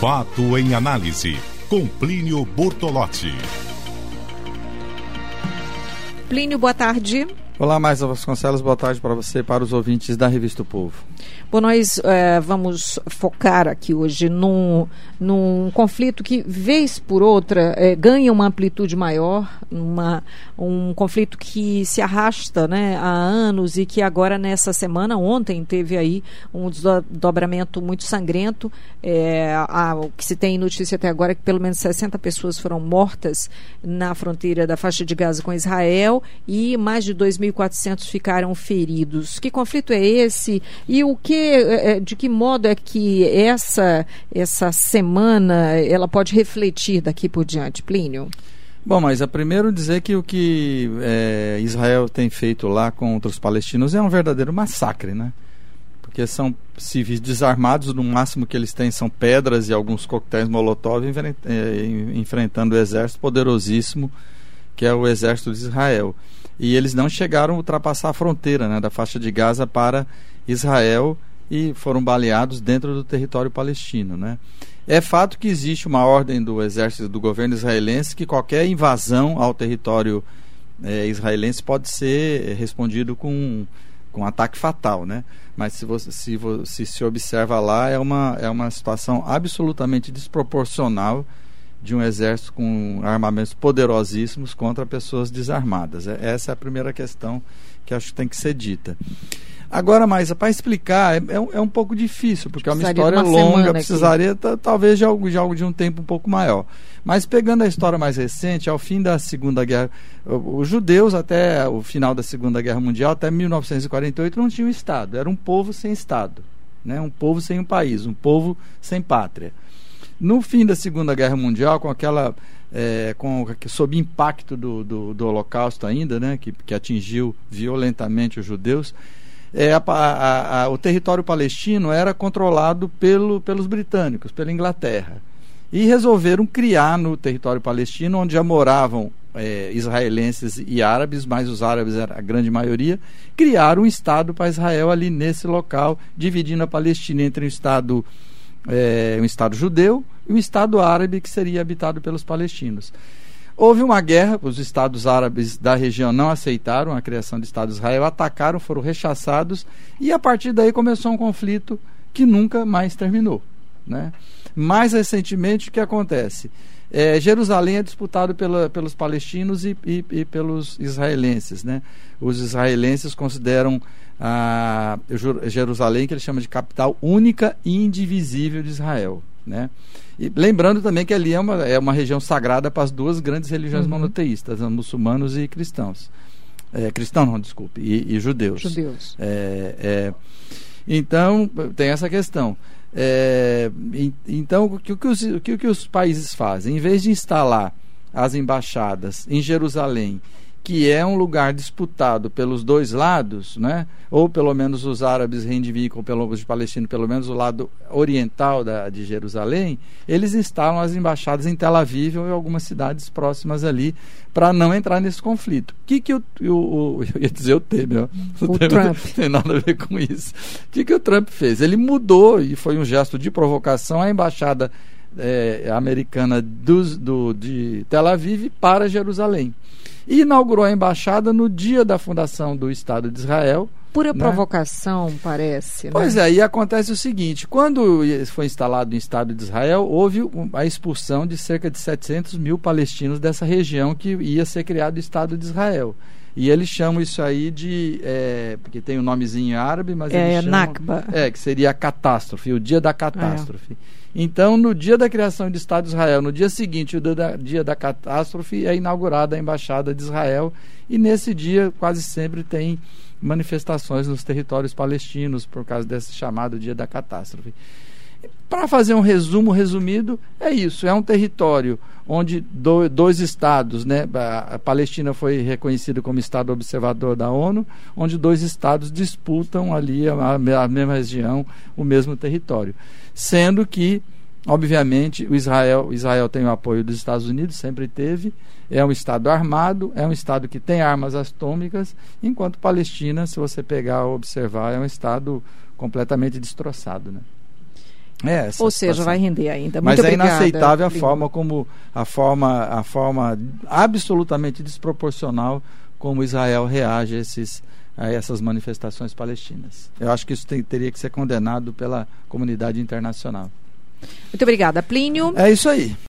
Fato em análise, com Plínio Bortolotti. Plínio, boa tarde. Olá, Maisa Vasconcelos, boa tarde para você para os ouvintes da Revista o Povo. Bom, nós é, vamos focar aqui hoje num, num conflito que, vez por outra, é, ganha uma amplitude maior, uma, um conflito que se arrasta né, há anos e que agora, nessa semana, ontem, teve aí um desdobramento muito sangrento. É, o que se tem notícia até agora é que pelo menos 60 pessoas foram mortas na fronteira da faixa de Gaza com Israel e mais de 2 mil 1.400 ficaram feridos. Que conflito é esse? E o que, é, é, de que modo é que essa, essa semana ela pode refletir daqui por diante, Plínio? Bom, mas é primeiro dizer que o que é, Israel tem feito lá contra os palestinos é um verdadeiro massacre, né? Porque são civis desarmados, no máximo que eles têm são pedras e alguns coquetéis Molotov enfrentando o exército poderosíssimo que é o exército de Israel e eles não chegaram a ultrapassar a fronteira né, da faixa de Gaza para Israel e foram baleados dentro do território palestino. Né? É fato que existe uma ordem do exército do governo israelense que qualquer invasão ao território é, israelense pode ser respondido com, com um ataque fatal, né? Mas se você se, se, se observa lá é uma, é uma situação absolutamente desproporcional de um exército com armamentos poderosíssimos contra pessoas desarmadas. É, essa é a primeira questão que acho que tem que ser dita. Agora, mas para explicar é, é, um, é, um, pouco difícil, porque é uma história uma longa, precisaria talvez de algo, de algo de um tempo um pouco maior. Mas pegando a história mais recente, ao fim da Segunda Guerra, os judeus até o final da Segunda Guerra Mundial, até 1948, não tinham Estado, era um povo sem Estado, né? um povo sem um país, um povo sem pátria. No fim da Segunda Guerra Mundial, com aquela. É, com, sob impacto do, do, do, Holocausto ainda, né, que, que atingiu violentamente os judeus, é, a, a, a, o território palestino era controlado pelo, pelos britânicos, pela Inglaterra. E resolveram criar no território palestino, onde já moravam é, israelenses e árabes, mas os árabes era a grande maioria, criaram um Estado para Israel ali nesse local, dividindo a Palestina entre um Estado é, um Estado judeu e um Estado árabe que seria habitado pelos palestinos. Houve uma guerra, os Estados árabes da região não aceitaram a criação do Estado de Israel, atacaram, foram rechaçados e a partir daí começou um conflito que nunca mais terminou. Né? Mais recentemente, o que acontece? É, Jerusalém é disputado pela, pelos palestinos e, e, e, pelos israelenses. Né? Os israelenses consideram a Jerusalém, que ele chama de capital única e indivisível de Israel. Né? E lembrando também que ali é uma, é uma região sagrada para as duas grandes religiões uhum. monoteístas, muçulmanos e cristãos. É, cristão não, desculpe, e, e judeus. Judeus. É, é, então, tem essa questão. É, então, o que, os, o que os países fazem? Em vez de instalar as embaixadas em Jerusalém que é um lugar disputado pelos dois lados, né? ou pelo menos os árabes reivindicam pelo os palestinos, pelo menos o lado oriental da, de Jerusalém, eles instalam as embaixadas em Tel Aviv ou em algumas cidades próximas ali para não entrar nesse conflito. O que, que o, o, o, eu ia dizer o Temer, o, o Trump. não tem nada a ver com isso. O que, que o Trump fez? Ele mudou, e foi um gesto de provocação, a embaixada é, americana do, do, de Tel Aviv para Jerusalém e inaugurou a embaixada no dia da fundação do Estado de Israel. Pura né? provocação, parece. Né? Pois é, e acontece o seguinte: quando foi instalado o Estado de Israel, houve a expulsão de cerca de 700 mil palestinos dessa região que ia ser criado o Estado de Israel. E eles chamam isso aí de. É, porque tem o um nomezinho árabe, mas é, eles chamam. Nakba. É, que seria a catástrofe, o dia da catástrofe. É. Então, no dia da criação do Estado de Israel, no dia seguinte, o dia da, dia da catástrofe, é inaugurada a Embaixada de Israel. E nesse dia, quase sempre tem manifestações nos territórios palestinos por causa desse chamado dia da catástrofe. Para fazer um resumo resumido, é isso: é um território onde do, dois estados, né, a Palestina foi reconhecida como estado observador da ONU, onde dois estados disputam ali a, a mesma região, o mesmo território, sendo que Obviamente, o Israel, Israel tem o apoio dos Estados Unidos, sempre teve. É um Estado armado, é um Estado que tem armas atômicas, enquanto Palestina, se você pegar e observar, é um Estado completamente destroçado. Né? É, Ou seja, situação. vai render ainda. Mas Muito é obrigada, inaceitável a forma como a forma a forma absolutamente desproporcional como Israel reage a, esses, a essas manifestações palestinas. Eu acho que isso tem- teria que ser condenado pela comunidade internacional. Muito obrigada, Plínio. É isso aí.